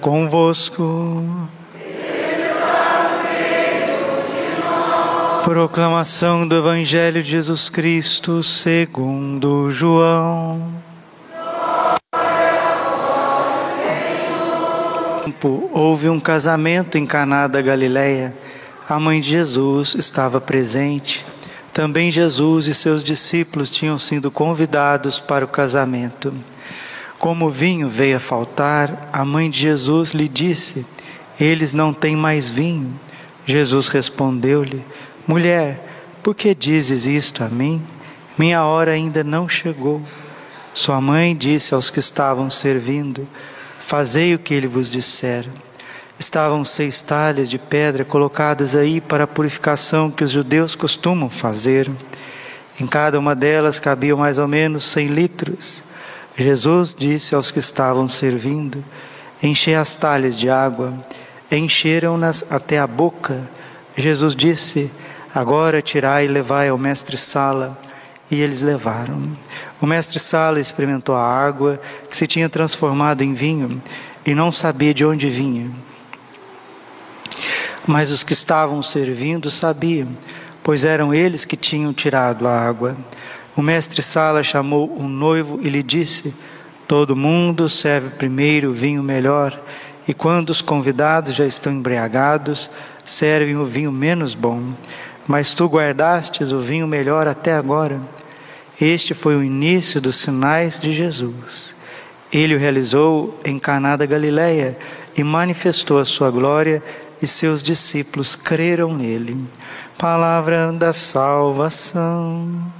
convosco. Proclamação do Evangelho de Jesus Cristo segundo João. Houve um casamento em Caná da Galileia. A mãe de Jesus estava presente. Também Jesus e seus discípulos tinham sido convidados para o casamento. Como o vinho veio a faltar, a mãe de Jesus lhe disse: Eles não têm mais vinho. Jesus respondeu-lhe: Mulher, por que dizes isto a mim? Minha hora ainda não chegou. Sua mãe disse aos que estavam servindo: Fazei o que ele vos disser. Estavam seis talhas de pedra colocadas aí para a purificação que os judeus costumam fazer. Em cada uma delas cabiam mais ou menos cem litros. Jesus disse aos que estavam servindo: Enchei as talhas de água. Encheram-nas até a boca. Jesus disse: Agora tirai e levai ao mestre Sala. E eles levaram. O mestre Sala experimentou a água que se tinha transformado em vinho e não sabia de onde vinha. Mas os que estavam servindo sabiam, pois eram eles que tinham tirado a água. O mestre Sala chamou o noivo e lhe disse: Todo mundo serve primeiro o vinho melhor, e quando os convidados já estão embriagados, servem o vinho menos bom. Mas tu guardastes o vinho melhor até agora. Este foi o início dos sinais de Jesus. Ele o realizou em Caná da Galileia e manifestou a sua glória e seus discípulos creram nele. Palavra da salvação.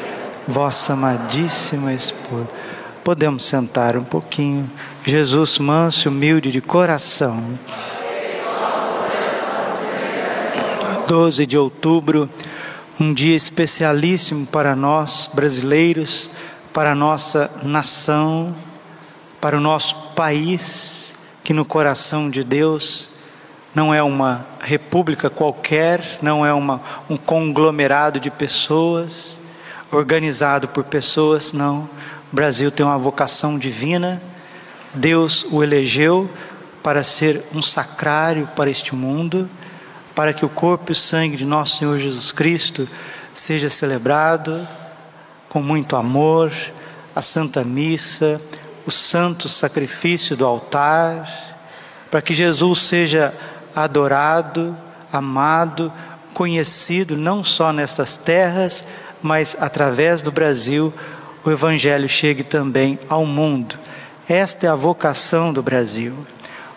vossa amadíssima esposa. Podemos sentar um pouquinho. Jesus manso e humilde de coração. 12 de outubro, um dia especialíssimo para nós brasileiros para a nossa nação, para o nosso país, que no coração de Deus não é uma república qualquer, não é uma, um conglomerado de pessoas, organizado por pessoas, não. O Brasil tem uma vocação divina, Deus o elegeu para ser um sacrário para este mundo, para que o corpo e o sangue de nosso Senhor Jesus Cristo seja celebrado, com muito amor, a Santa Missa, o santo sacrifício do altar, para que Jesus seja adorado, amado, conhecido não só nessas terras, mas através do Brasil, o Evangelho chegue também ao mundo. Esta é a vocação do Brasil.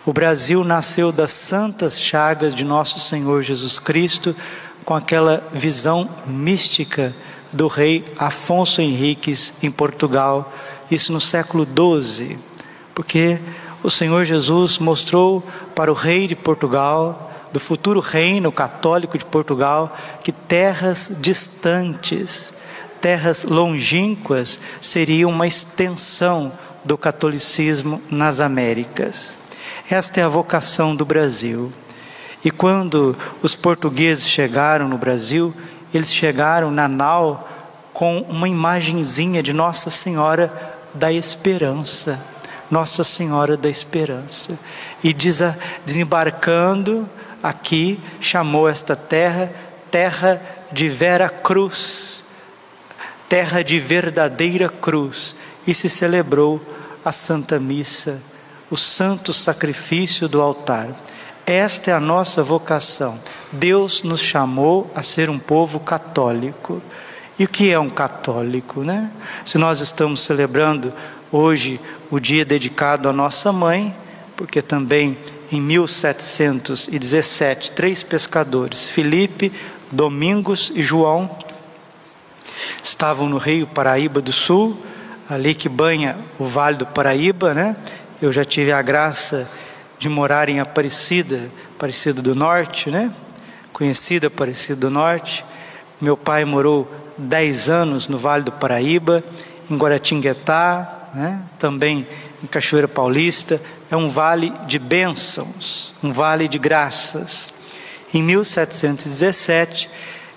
O Brasil nasceu das santas chagas de nosso Senhor Jesus Cristo, com aquela visão mística do rei Afonso Henriques em Portugal, isso no século XII, porque o Senhor Jesus mostrou para o rei de Portugal, do futuro reino católico de Portugal, que terras distantes, terras longínquas, seriam uma extensão do catolicismo nas Américas. Esta é a vocação do Brasil. E quando os portugueses chegaram no Brasil, eles chegaram na nau com uma imagenzinha de Nossa Senhora da Esperança. Nossa Senhora da Esperança. E desembarcando aqui, chamou esta terra terra de Vera Cruz, terra de verdadeira cruz, e se celebrou a Santa Missa, o santo sacrifício do altar. Esta é a nossa vocação. Deus nos chamou a ser um povo católico. E o que é um católico, né? Se nós estamos celebrando hoje o dia dedicado à nossa mãe, porque também em 1717 três pescadores, Felipe, Domingos e João, estavam no Rio Paraíba do Sul, ali que banha o Vale do Paraíba, né? Eu já tive a graça de morar em Aparecida, Aparecida do Norte, né? Conhecida Aparecida do Norte. Meu pai morou 10 anos no Vale do Paraíba, em Guaratinguetá, né? também em Cachoeira Paulista. É um vale de bênçãos, um vale de graças. Em 1717,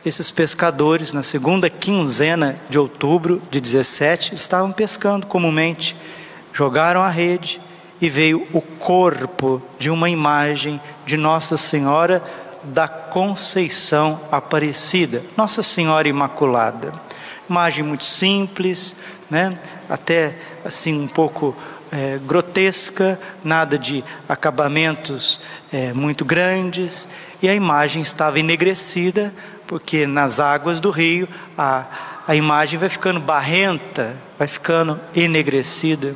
esses pescadores, na segunda quinzena de outubro de 17, estavam pescando comumente, jogaram a rede e veio o corpo de uma imagem de Nossa Senhora da Conceição Aparecida, Nossa Senhora Imaculada. Imagem muito simples, né? até assim um pouco é, grotesca, nada de acabamentos é, muito grandes, e a imagem estava enegrecida, porque nas águas do rio a, a imagem vai ficando barrenta, vai ficando enegrecida.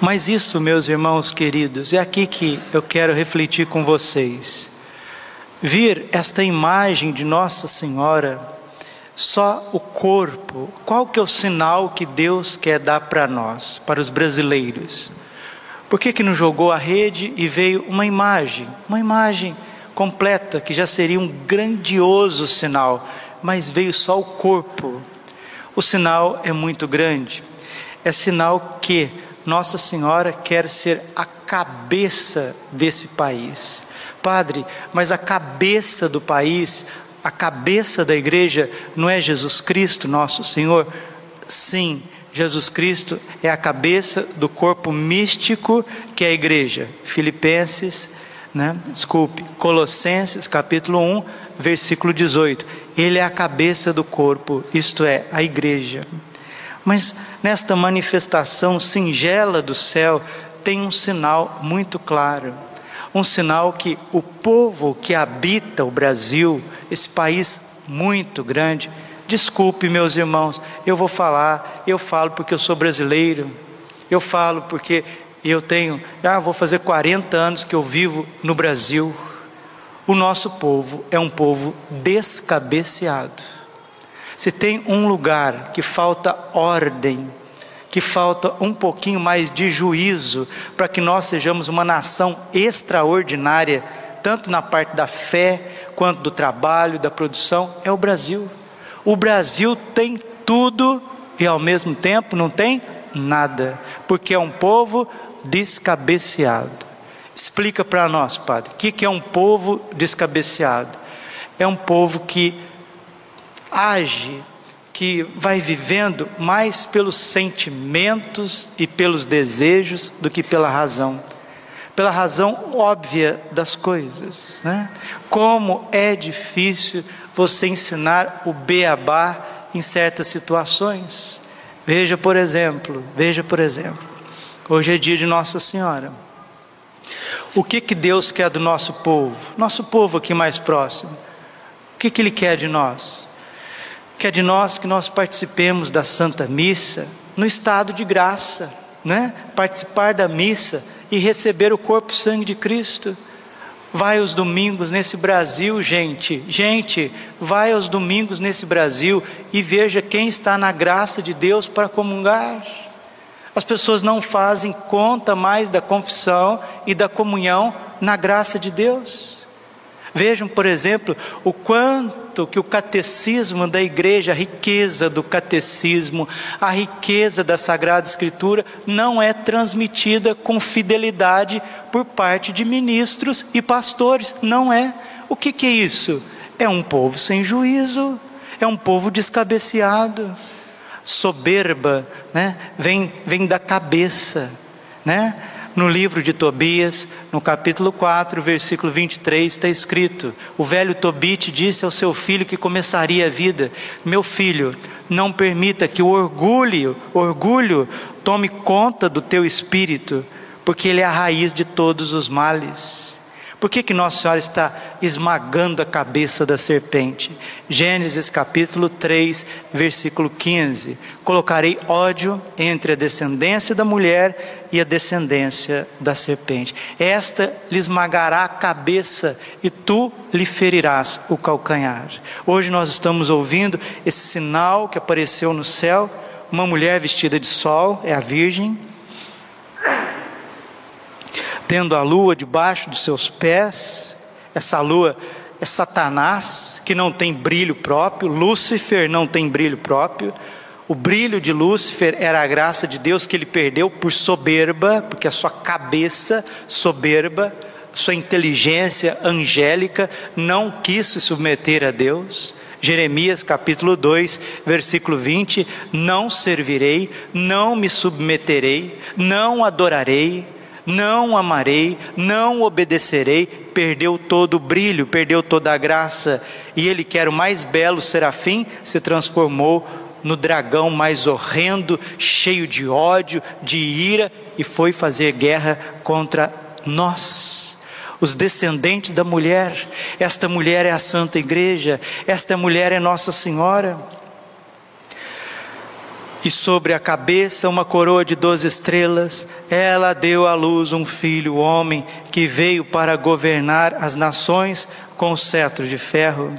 Mas isso, meus irmãos queridos, é aqui que eu quero refletir com vocês. Vir esta imagem de Nossa Senhora, só o corpo, qual que é o sinal que Deus quer dar para nós, para os brasileiros? Por que, que não jogou a rede e veio uma imagem? Uma imagem completa, que já seria um grandioso sinal, mas veio só o corpo. O sinal é muito grande. É sinal que Nossa Senhora quer ser a cabeça desse país. Padre, mas a cabeça do país, a cabeça da igreja não é Jesus Cristo, nosso Senhor? Sim, Jesus Cristo é a cabeça do corpo místico que é a igreja. Filipenses, né? Desculpe, Colossenses capítulo 1, versículo 18. Ele é a cabeça do corpo, isto é, a igreja. Mas nesta manifestação singela do céu tem um sinal muito claro. Um sinal que o povo que habita o Brasil, esse país muito grande, Desculpe, meus irmãos, eu vou falar, eu falo porque eu sou brasileiro, eu falo porque eu tenho, já vou fazer 40 anos que eu vivo no Brasil. O nosso povo é um povo descabeceado. Se tem um lugar que falta ordem, que falta um pouquinho mais de juízo para que nós sejamos uma nação extraordinária, tanto na parte da fé quanto do trabalho, da produção, é o Brasil. O Brasil tem tudo e ao mesmo tempo não tem nada, porque é um povo descabeceado. Explica para nós, Padre, o que, que é um povo descabeceado? É um povo que age, que vai vivendo mais pelos sentimentos e pelos desejos do que pela razão. Pela razão óbvia das coisas. Né? Como é difícil você ensinar o beabá em certas situações. Veja, por exemplo, veja, por exemplo, hoje é dia de Nossa Senhora. O que que Deus quer do nosso povo? Nosso povo aqui mais próximo. O que que ele quer de nós? Quer de nós que nós participemos da Santa Missa no estado de graça, né? Participar da missa e receber o corpo e sangue de Cristo. Vai aos domingos nesse Brasil, gente. Gente, vai aos domingos nesse Brasil e veja quem está na graça de Deus para comungar. As pessoas não fazem conta mais da confissão e da comunhão na graça de Deus. Vejam, por exemplo, o quanto que o catecismo da igreja, a riqueza do catecismo, a riqueza da Sagrada Escritura não é transmitida com fidelidade por parte de ministros e pastores. Não é. O que, que é isso? É um povo sem juízo, é um povo descabeceado. Soberba, né? Vem, vem da cabeça, né? No livro de Tobias, no capítulo 4, versículo 23, está escrito: O velho Tobite disse ao seu filho que começaria a vida: Meu filho, não permita que o orgulho, orgulho tome conta do teu espírito, porque ele é a raiz de todos os males. Por que, que Nossa Senhora está esmagando a cabeça da serpente? Gênesis capítulo 3, versículo 15: Colocarei ódio entre a descendência da mulher e a descendência da serpente. Esta lhe esmagará a cabeça e tu lhe ferirás o calcanhar. Hoje nós estamos ouvindo esse sinal que apareceu no céu uma mulher vestida de sol, é a Virgem, tendo a lua debaixo dos seus pés, essa lua é Satanás, que não tem brilho próprio, Lúcifer não tem brilho próprio. O brilho de Lúcifer era a graça de Deus que ele perdeu por soberba, porque a sua cabeça soberba, sua inteligência angélica não quis se submeter a Deus. Jeremias capítulo 2, versículo 20: Não servirei, não me submeterei, não adorarei, não amarei, não obedecerei, perdeu todo o brilho, perdeu toda a graça, e ele que era o mais belo serafim, se transformou no dragão mais horrendo, cheio de ódio, de ira, e foi fazer guerra contra nós. Os descendentes da mulher, esta mulher é a Santa Igreja, esta mulher é Nossa Senhora e sobre a cabeça uma coroa de doze estrelas. Ela deu à luz um filho, homem, que veio para governar as nações com o cetro de ferro.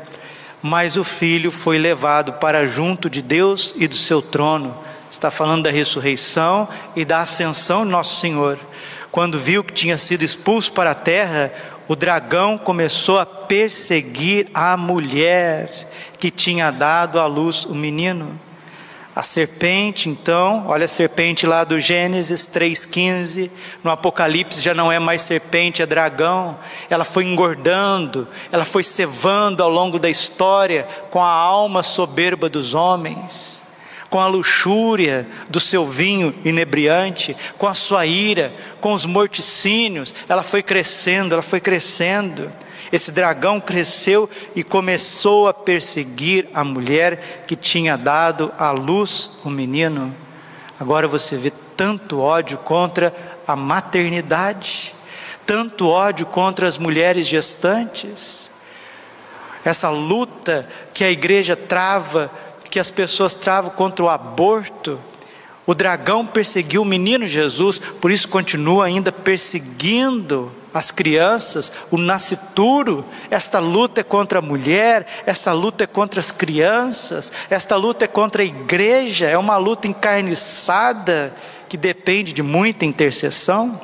Mas o filho foi levado para junto de Deus e do seu trono. Está falando da ressurreição e da ascensão de Nosso Senhor. Quando viu que tinha sido expulso para a terra, o dragão começou a perseguir a mulher que tinha dado à luz o menino. A serpente, então, olha a serpente lá do Gênesis 3,15, no Apocalipse já não é mais serpente, é dragão. Ela foi engordando, ela foi cevando ao longo da história com a alma soberba dos homens, com a luxúria do seu vinho inebriante, com a sua ira, com os morticínios. Ela foi crescendo, ela foi crescendo. Esse dragão cresceu e começou a perseguir a mulher que tinha dado à luz o menino. Agora você vê tanto ódio contra a maternidade, tanto ódio contra as mulheres gestantes. Essa luta que a igreja trava, que as pessoas travam contra o aborto, o dragão perseguiu o menino Jesus, por isso continua ainda perseguindo as crianças, o nascituro. Esta luta é contra a mulher, essa luta é contra as crianças, esta luta é contra a igreja, é uma luta encarniçada que depende de muita intercessão.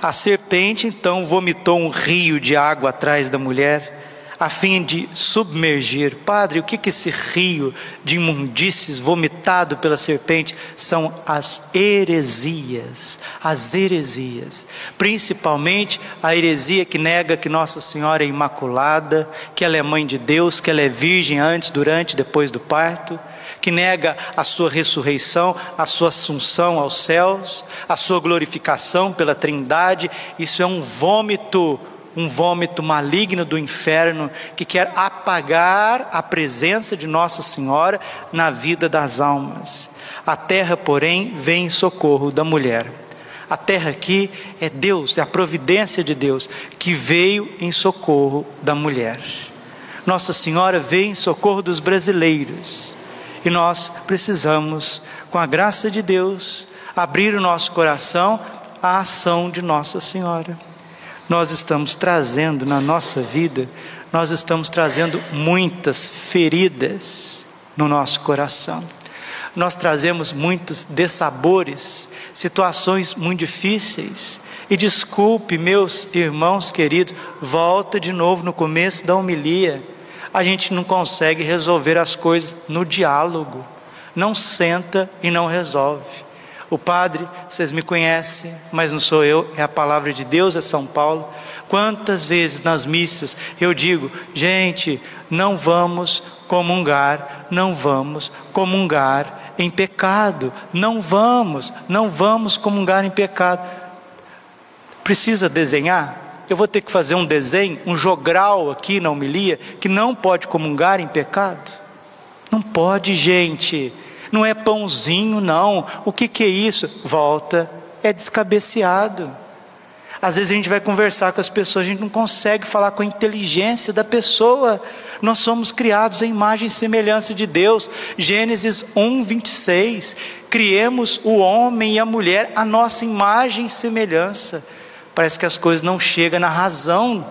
A serpente então vomitou um rio de água atrás da mulher a fim de submergir. Padre, o que, que esse rio de imundícies vomitado pela serpente são as heresias? As heresias, principalmente a heresia que nega que Nossa Senhora é imaculada, que ela é mãe de Deus, que ela é virgem antes, durante e depois do parto que nega a sua ressurreição, a sua assunção aos céus, a sua glorificação pela Trindade, isso é um vômito um vômito maligno do inferno que quer apagar a presença de Nossa Senhora na vida das almas. A terra, porém, vem em socorro da mulher. A terra aqui é Deus, é a providência de Deus que veio em socorro da mulher. Nossa Senhora veio em socorro dos brasileiros e nós precisamos, com a graça de Deus, abrir o nosso coração à ação de Nossa Senhora nós estamos trazendo na nossa vida, nós estamos trazendo muitas feridas no nosso coração. Nós trazemos muitos dessabores, situações muito difíceis. E desculpe, meus irmãos queridos, volta de novo no começo da homilia. A gente não consegue resolver as coisas no diálogo. Não senta e não resolve. O padre, vocês me conhecem, mas não sou eu, é a palavra de Deus, é São Paulo. Quantas vezes nas missas eu digo, gente, não vamos comungar, não vamos comungar em pecado, não vamos, não vamos comungar em pecado. Precisa desenhar? Eu vou ter que fazer um desenho, um jogral aqui na homilia, que não pode comungar em pecado? Não pode, gente não é pãozinho, não. O que, que é isso? Volta, é descabeceado. Às vezes a gente vai conversar com as pessoas, a gente não consegue falar com a inteligência da pessoa. Nós somos criados em imagem e semelhança de Deus. Gênesis 1, 26. Criemos o homem e a mulher a nossa imagem e semelhança. Parece que as coisas não chegam na razão,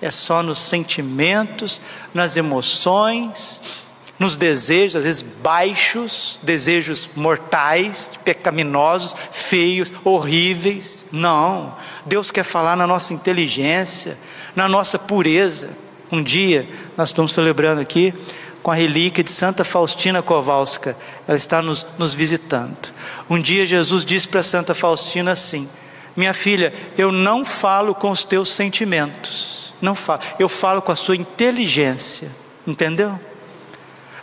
é só nos sentimentos, nas emoções nos desejos, às vezes baixos, desejos mortais, pecaminosos, feios, horríveis. Não. Deus quer falar na nossa inteligência, na nossa pureza. Um dia, nós estamos celebrando aqui com a relíquia de Santa Faustina Kowalska, ela está nos, nos visitando. Um dia, Jesus disse para Santa Faustina assim: Minha filha, eu não falo com os teus sentimentos, não falo, eu falo com a sua inteligência, entendeu?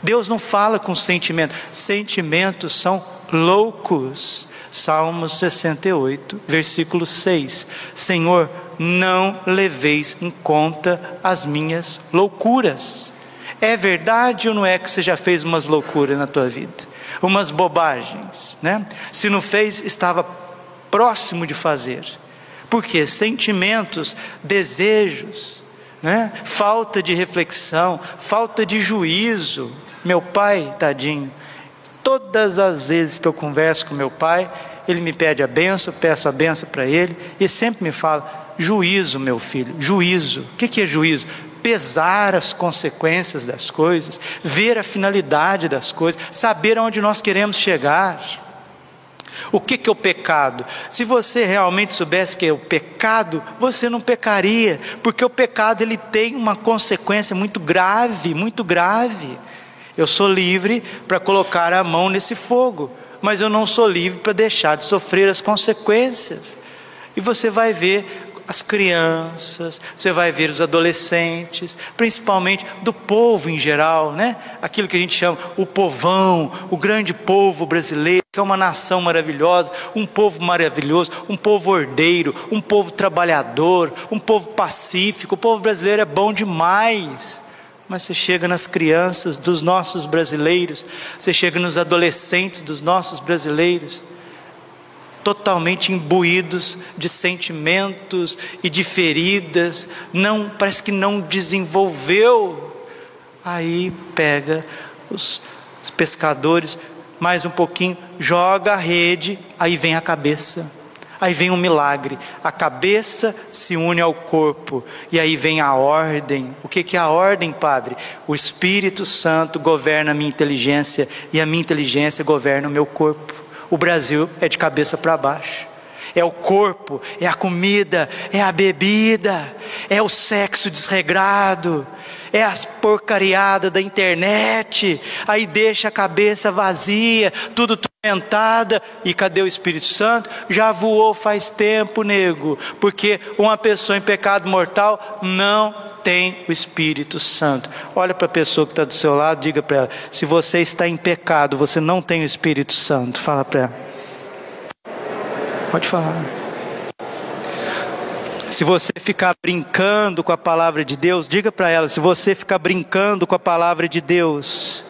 Deus não fala com sentimento, sentimentos são loucos. Salmos 68, versículo 6: Senhor, não leveis em conta as minhas loucuras. É verdade ou não é que você já fez umas loucuras na tua vida? Umas bobagens, né? Se não fez, estava próximo de fazer. Porque sentimentos, desejos, né? falta de reflexão, falta de juízo. Meu pai, tadinho, todas as vezes que eu converso com meu pai, ele me pede a benção, peço a benção para ele, e sempre me fala: juízo, meu filho, juízo. O que é juízo? pesar as consequências das coisas, ver a finalidade das coisas, saber aonde nós queremos chegar. O que, que é o pecado? Se você realmente soubesse que é o pecado, você não pecaria, porque o pecado ele tem uma consequência muito grave, muito grave. Eu sou livre para colocar a mão nesse fogo, mas eu não sou livre para deixar de sofrer as consequências. E você vai ver as crianças, você vai ver os adolescentes, principalmente do povo em geral, né? Aquilo que a gente chama o povão, o grande povo brasileiro, que é uma nação maravilhosa, um povo maravilhoso, um povo ordeiro, um povo trabalhador, um povo pacífico. O povo brasileiro é bom demais. Mas você chega nas crianças dos nossos brasileiros, você chega nos adolescentes dos nossos brasileiros, totalmente imbuídos de sentimentos e de feridas, não parece que não desenvolveu. Aí pega os pescadores mais um pouquinho, joga a rede, aí vem a cabeça. Aí vem um milagre, a cabeça se une ao corpo, e aí vem a ordem. O que, que é a ordem, Padre? O Espírito Santo governa a minha inteligência, e a minha inteligência governa o meu corpo. O Brasil é de cabeça para baixo. É o corpo, é a comida, é a bebida, é o sexo desregrado, é as porcariadas da internet, aí deixa a cabeça vazia, tudo tormentada, e cadê o Espírito Santo? Já voou faz tempo, nego, porque uma pessoa em pecado mortal não tem o Espírito Santo. Olha para a pessoa que está do seu lado, diga para ela: se você está em pecado, você não tem o Espírito Santo. Fala para ela. Pode falar. Se você ficar brincando com a palavra de Deus, diga para ela: se você ficar brincando com a palavra de Deus,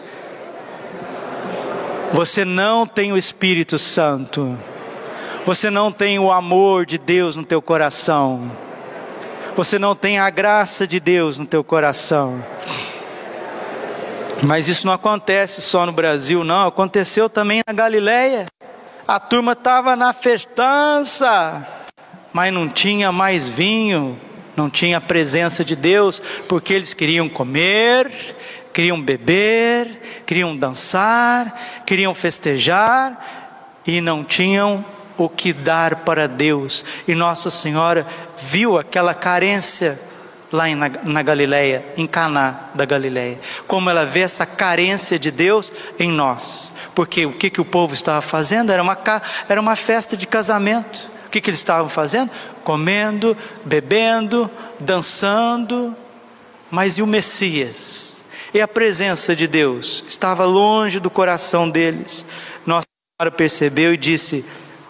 você não tem o Espírito Santo. Você não tem o amor de Deus no teu coração você não tem a graça de Deus no teu coração. Mas isso não acontece só no Brasil, não, aconteceu também na Galileia. A turma estava na festança, mas não tinha mais vinho, não tinha a presença de Deus, porque eles queriam comer, queriam beber, queriam dançar, queriam festejar e não tinham o que dar para Deus. E Nossa Senhora viu aquela carência lá na, na Galileia, em Caná da Galileia, como ela vê essa carência de Deus em nós, porque o que, que o povo estava fazendo? Era uma, era uma festa de casamento, o que, que eles estavam fazendo? Comendo, bebendo, dançando, mas e o Messias? E a presença de Deus estava longe do coração deles. Nossa Senhora percebeu e disse: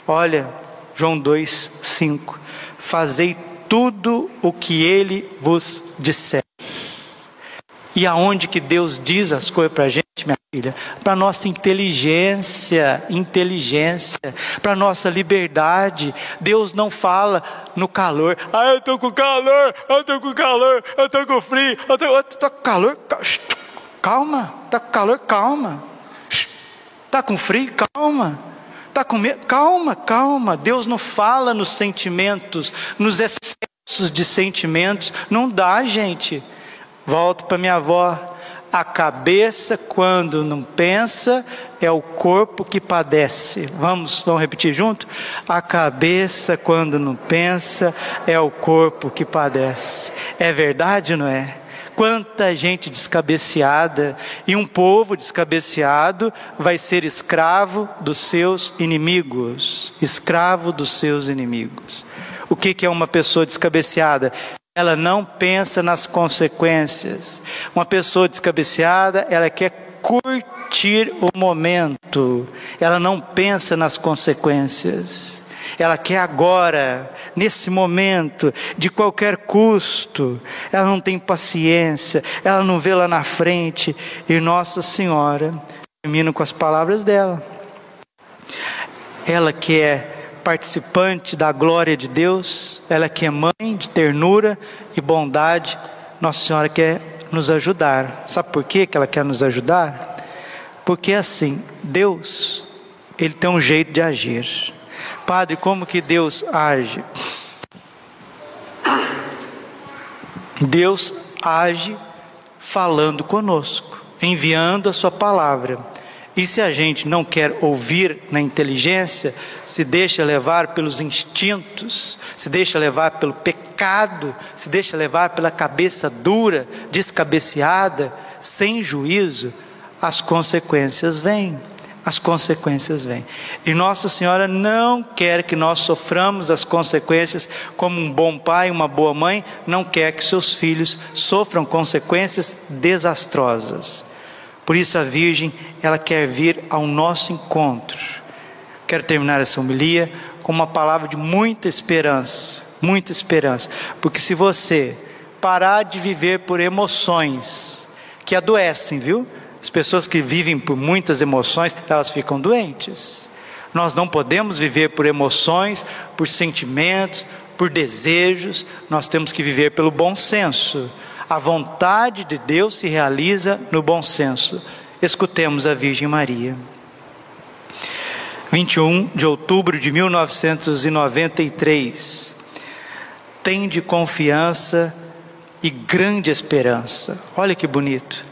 Olha, João 2, 5: Fazei tudo o que ele vos disser. E aonde que Deus diz as coisas para a gente, minha filha? Para nossa inteligência, inteligência, para nossa liberdade. Deus não fala no calor. Ah, eu estou com calor, eu estou com calor, eu estou com frio, eu estou com calor. Calma, está com calor, calma. Está com frio, calma. Está com medo? Calma, calma. Deus não fala nos sentimentos, nos excessos de sentimentos. Não dá, gente. Volto para minha avó. A cabeça, quando não pensa, é o corpo que padece. Vamos, vamos repetir junto? A cabeça, quando não pensa, é o corpo que padece. É verdade, não é? Quanta gente descabeceada, e um povo descabeceado vai ser escravo dos seus inimigos. Escravo dos seus inimigos. O que é uma pessoa descabeceada? Ela não pensa nas consequências. Uma pessoa descabeceada, ela quer curtir o momento. Ela não pensa nas consequências. Ela quer agora, nesse momento, de qualquer custo. Ela não tem paciência, ela não vê lá na frente. E Nossa Senhora, termino com as palavras dela. Ela que é participante da glória de Deus, ela que é mãe de ternura e bondade, Nossa Senhora quer nos ajudar. Sabe por quê que ela quer nos ajudar? Porque assim, Deus, ele tem um jeito de agir. Padre, como que Deus age? Deus age falando conosco, enviando a sua palavra. E se a gente não quer ouvir na inteligência, se deixa levar pelos instintos, se deixa levar pelo pecado, se deixa levar pela cabeça dura, descabeceada, sem juízo, as consequências vêm as consequências vêm. E Nossa Senhora não quer que nós soframos as consequências, como um bom pai, uma boa mãe, não quer que seus filhos sofram consequências desastrosas. Por isso a Virgem, ela quer vir ao nosso encontro. Quero terminar essa homilia com uma palavra de muita esperança, muita esperança, porque se você parar de viver por emoções que adoecem, viu? As pessoas que vivem por muitas emoções, elas ficam doentes. Nós não podemos viver por emoções, por sentimentos, por desejos, nós temos que viver pelo bom senso. A vontade de Deus se realiza no bom senso. Escutemos a Virgem Maria. 21 de outubro de 1993. Tende confiança e grande esperança. Olha que bonito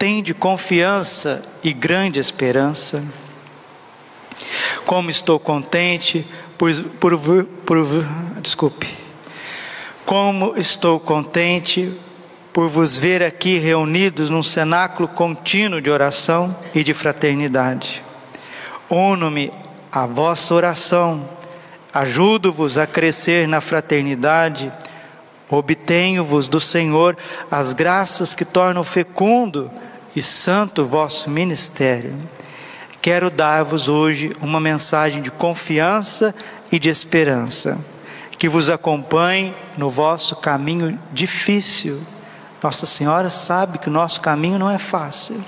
tende confiança e grande esperança. Como estou contente por, por, por, desculpe. Como estou contente por vos ver aqui reunidos num cenáculo contínuo de oração e de fraternidade. Uno-me à vossa oração, ajudo-vos a crescer na fraternidade, obtenho-vos do Senhor as graças que tornam fecundo e santo vosso ministério, quero dar-vos hoje uma mensagem de confiança e de esperança, que vos acompanhe no vosso caminho difícil. Nossa Senhora sabe que o nosso caminho não é fácil.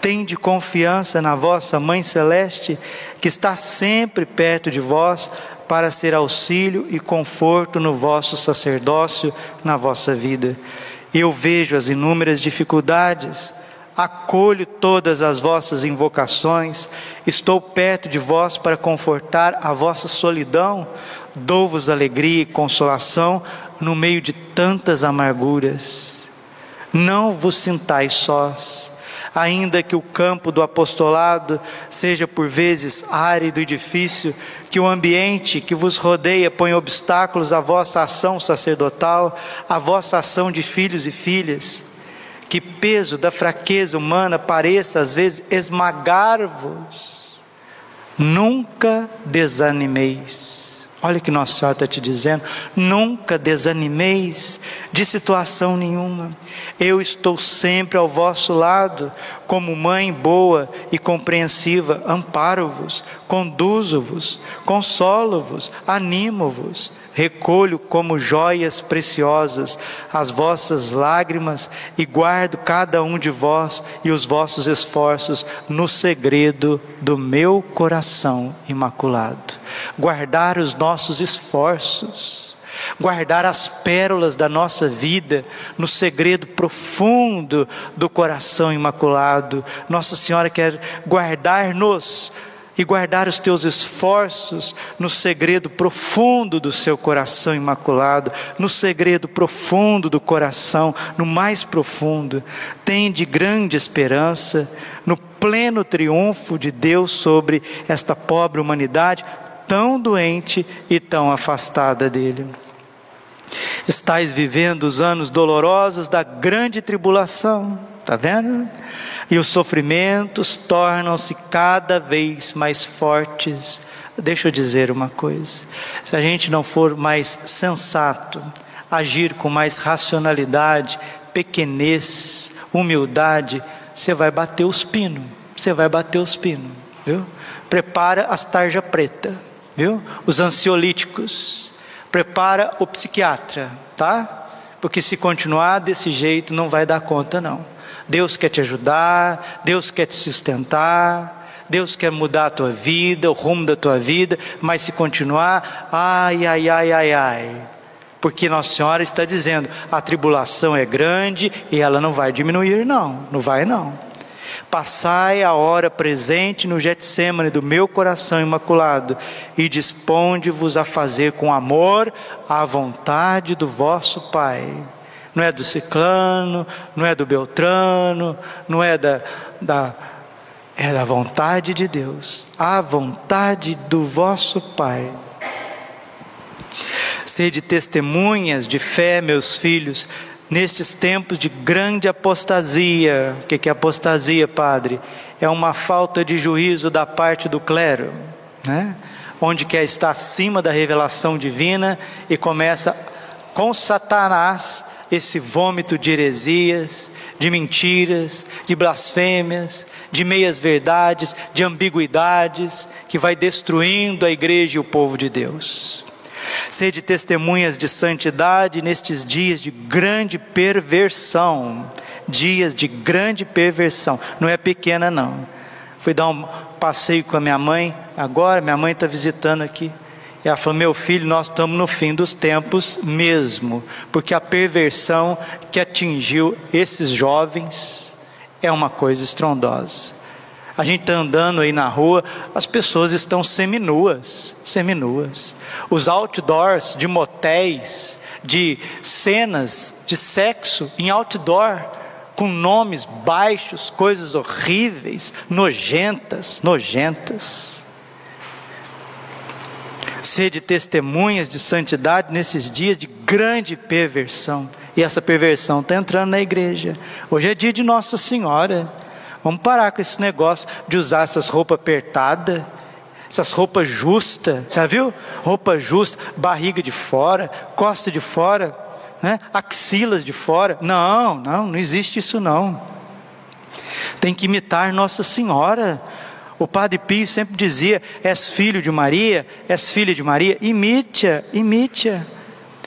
Tende confiança na vossa Mãe Celeste, que está sempre perto de vós para ser auxílio e conforto no vosso sacerdócio, na vossa vida. Eu vejo as inúmeras dificuldades, acolho todas as vossas invocações, estou perto de vós para confortar a vossa solidão, dou-vos alegria e consolação no meio de tantas amarguras. Não vos sintais sós, ainda que o campo do apostolado seja por vezes árido e difícil, que o ambiente que vos rodeia põe obstáculos à vossa ação sacerdotal, à vossa ação de filhos e filhas que peso da fraqueza humana pareça às vezes esmagar-vos, nunca desanimeis. Olha que Nossa Senhora está te dizendo. Nunca desanimeis de situação nenhuma. Eu estou sempre ao vosso lado, como mãe boa e compreensiva. Amparo-vos, conduzo-vos, consolo-vos, animo-vos recolho como joias preciosas as vossas lágrimas e guardo cada um de vós e os vossos esforços no segredo do meu coração imaculado. Guardar os nossos esforços, guardar as pérolas da nossa vida no segredo profundo do coração imaculado. Nossa Senhora quer guardar-nos e guardar os teus esforços no segredo profundo do seu coração imaculado, no segredo profundo do coração, no mais profundo. Tem de grande esperança no pleno triunfo de Deus sobre esta pobre humanidade tão doente e tão afastada dele. Estais vivendo os anos dolorosos da grande tribulação, está vendo? E os sofrimentos tornam-se cada vez mais fortes. Deixa eu dizer uma coisa: se a gente não for mais sensato, agir com mais racionalidade, pequenez, humildade, você vai bater os pinos, você vai bater os pinos, viu? Prepara as tarja preta, viu? Os ansiolíticos, prepara o psiquiatra, tá? Porque se continuar desse jeito não vai dar conta não. Deus quer te ajudar, Deus quer te sustentar, Deus quer mudar a tua vida, o rumo da tua vida, mas se continuar, ai, ai, ai, ai, ai. Porque Nossa Senhora está dizendo: a tribulação é grande e ela não vai diminuir, não, não vai não. Passai a hora presente no Getsemane do meu coração imaculado e disponde-vos a fazer com amor a vontade do vosso Pai não é do ciclano, não é do beltrano, não é da, da é da vontade de Deus, a vontade do vosso Pai. Sede testemunhas de fé, meus filhos, nestes tempos de grande apostasia. O que é apostasia, Padre? É uma falta de juízo da parte do clero, né? onde quer estar acima da revelação divina e começa com Satanás esse vômito de heresias, de mentiras, de blasfêmias, de meias verdades, de ambiguidades, que vai destruindo a igreja e o povo de Deus. Sede testemunhas de santidade nestes dias de grande perversão, dias de grande perversão, não é pequena não. Fui dar um passeio com a minha mãe, agora minha mãe está visitando aqui. E ela falou: Meu filho, nós estamos no fim dos tempos mesmo, porque a perversão que atingiu esses jovens é uma coisa estrondosa. A gente está andando aí na rua, as pessoas estão seminuas, seminuas. Os outdoors de motéis, de cenas de sexo em outdoor, com nomes baixos, coisas horríveis, nojentas, nojentas. Sede testemunhas de santidade nesses dias de grande perversão. E essa perversão está entrando na igreja. Hoje é dia de Nossa Senhora. Vamos parar com esse negócio de usar essas roupas apertadas, essas roupas justas, já viu? Roupa justa, barriga de fora, costa de fora, né? axilas de fora. Não, não, não existe isso não. Tem que imitar Nossa Senhora. O padre Pio sempre dizia: És filho de Maria, és filha de Maria, imite-a, imite-a.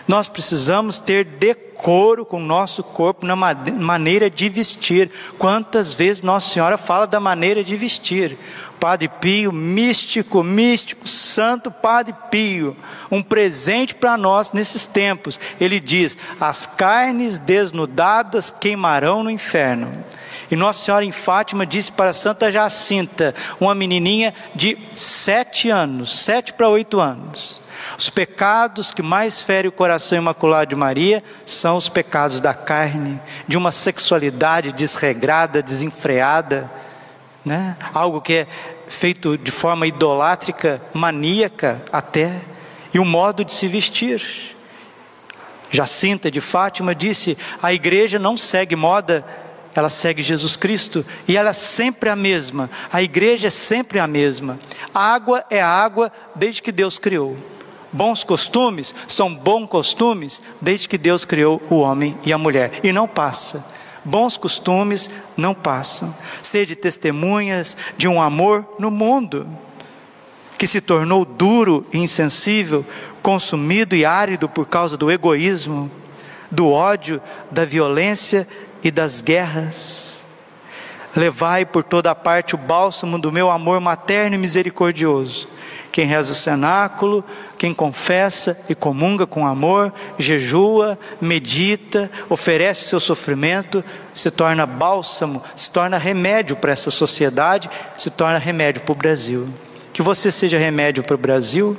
Nós precisamos ter decoro com o nosso corpo na maneira de vestir. Quantas vezes Nossa Senhora fala da maneira de vestir? Padre Pio, místico, místico, santo Padre Pio, um presente para nós nesses tempos. Ele diz: As carnes desnudadas queimarão no inferno. E Nossa Senhora em Fátima disse para Santa Jacinta, uma menininha de sete anos, sete para oito anos: os pecados que mais ferem o coração imaculado de Maria são os pecados da carne, de uma sexualidade desregrada, desenfreada, né? algo que é feito de forma idolátrica, maníaca até, e o modo de se vestir. Jacinta de Fátima disse: a igreja não segue moda ela segue Jesus Cristo e ela é sempre a mesma. A igreja é sempre a mesma. A água é a água desde que Deus criou. Bons costumes são bons costumes desde que Deus criou o homem e a mulher e não passa. Bons costumes não passam. Sede testemunhas de um amor no mundo que se tornou duro e insensível, consumido e árido por causa do egoísmo, do ódio, da violência e das guerras. Levai por toda parte o bálsamo do meu amor materno e misericordioso. Quem reza o cenáculo, quem confessa e comunga com amor, jejua, medita, oferece seu sofrimento, se torna bálsamo, se torna remédio para essa sociedade, se torna remédio para o Brasil. Que você seja remédio para o Brasil,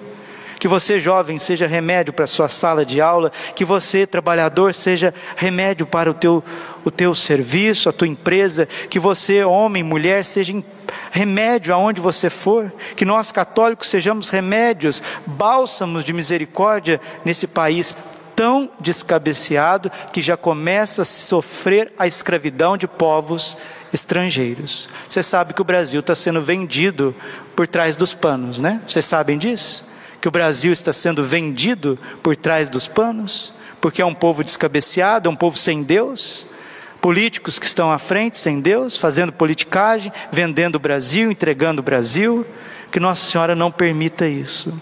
que você, jovem, seja remédio para a sua sala de aula, que você, trabalhador, seja remédio para o teu, o teu serviço, a tua empresa, que você, homem, mulher, seja remédio aonde você for, que nós católicos sejamos remédios, bálsamos de misericórdia nesse país tão descabeceado que já começa a sofrer a escravidão de povos estrangeiros. Você sabe que o Brasil está sendo vendido por trás dos panos, né? Vocês sabem disso? Que o Brasil está sendo vendido por trás dos panos, porque é um povo descabeceado, é um povo sem Deus. Políticos que estão à frente sem Deus, fazendo politicagem, vendendo o Brasil, entregando o Brasil. Que Nossa Senhora não permita isso.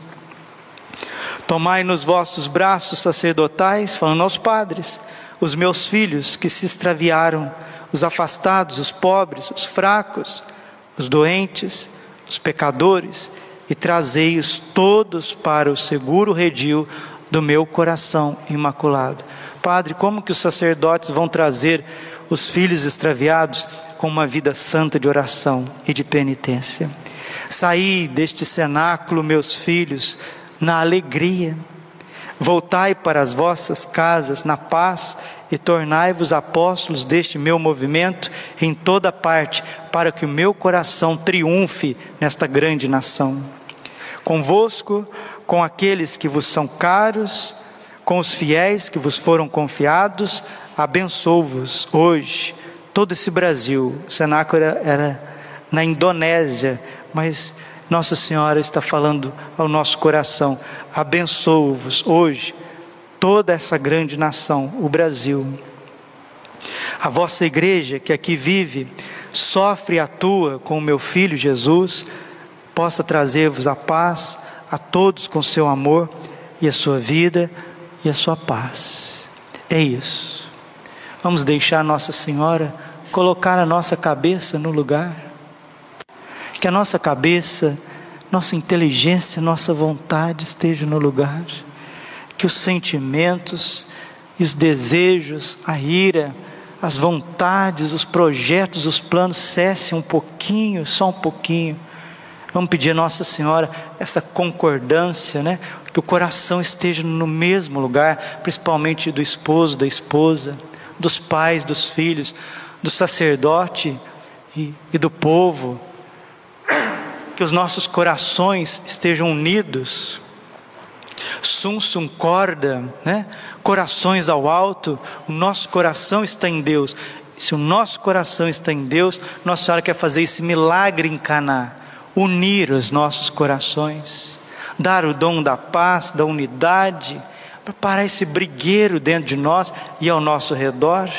Tomai nos vossos braços sacerdotais, falando aos padres, os meus filhos que se extraviaram os afastados, os pobres, os fracos, os doentes, os pecadores, e trazei-os todos para o seguro redil do meu coração imaculado. Padre, como que os sacerdotes vão trazer os filhos extraviados com uma vida santa de oração e de penitência? Saí deste cenáculo, meus filhos, na alegria. Voltai para as vossas casas na paz e tornai-vos apóstolos deste meu movimento em toda parte, para que o meu coração triunfe nesta grande nação. Convosco, com aqueles que vos são caros, com os fiéis que vos foram confiados, abençoo-vos hoje, todo esse Brasil. Era, era na Indonésia, mas Nossa Senhora está falando ao nosso coração: abençoo-vos hoje toda essa grande nação, o Brasil. A vossa igreja que aqui vive, sofre e atua com o meu filho Jesus, possa trazer-vos a paz a todos com seu amor e a sua vida e a sua paz. É isso. Vamos deixar Nossa Senhora colocar a nossa cabeça no lugar. Que a nossa cabeça, nossa inteligência, nossa vontade esteja no lugar que os sentimentos e os desejos, a ira, as vontades, os projetos, os planos cessem um pouquinho, só um pouquinho. Vamos pedir a Nossa Senhora essa concordância, né? Que o coração esteja no mesmo lugar, principalmente do esposo, da esposa, dos pais, dos filhos, do sacerdote e, e do povo. Que os nossos corações estejam unidos Sum sum corda, né? Corações ao alto, o nosso coração está em Deus. Se o nosso coração está em Deus, Nossa Senhora quer fazer esse milagre em unir os nossos corações, dar o dom da paz, da unidade, para parar esse brigueiro dentro de nós e ao nosso redor,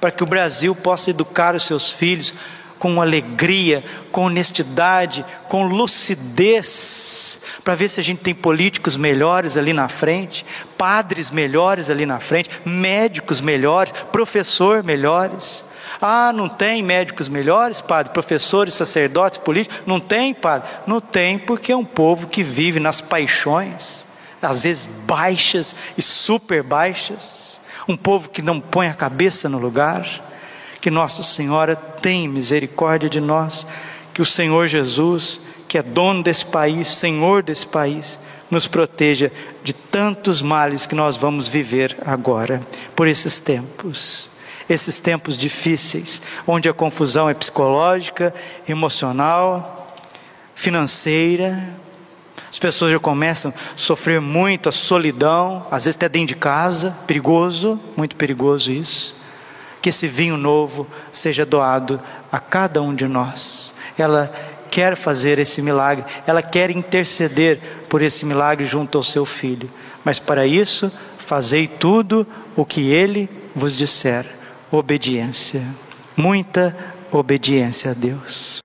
para que o Brasil possa educar os seus filhos com alegria, com honestidade, com lucidez, para ver se a gente tem políticos melhores ali na frente, padres melhores ali na frente, médicos melhores, professor melhores. Ah, não tem médicos melhores, padre, professores, sacerdotes, políticos? Não tem, padre? Não tem, porque é um povo que vive nas paixões, às vezes baixas e super baixas, um povo que não põe a cabeça no lugar que Nossa Senhora tem misericórdia de nós, que o Senhor Jesus, que é dono desse país, Senhor desse país, nos proteja de tantos males que nós vamos viver agora, por esses tempos. Esses tempos difíceis, onde a confusão é psicológica, emocional, financeira, as pessoas já começam a sofrer muito a solidão, às vezes até dentro de casa, perigoso, muito perigoso isso que esse vinho novo seja doado a cada um de nós. Ela quer fazer esse milagre, ela quer interceder por esse milagre junto ao seu filho. Mas para isso, fazei tudo o que ele vos disser. Obediência, muita obediência a Deus.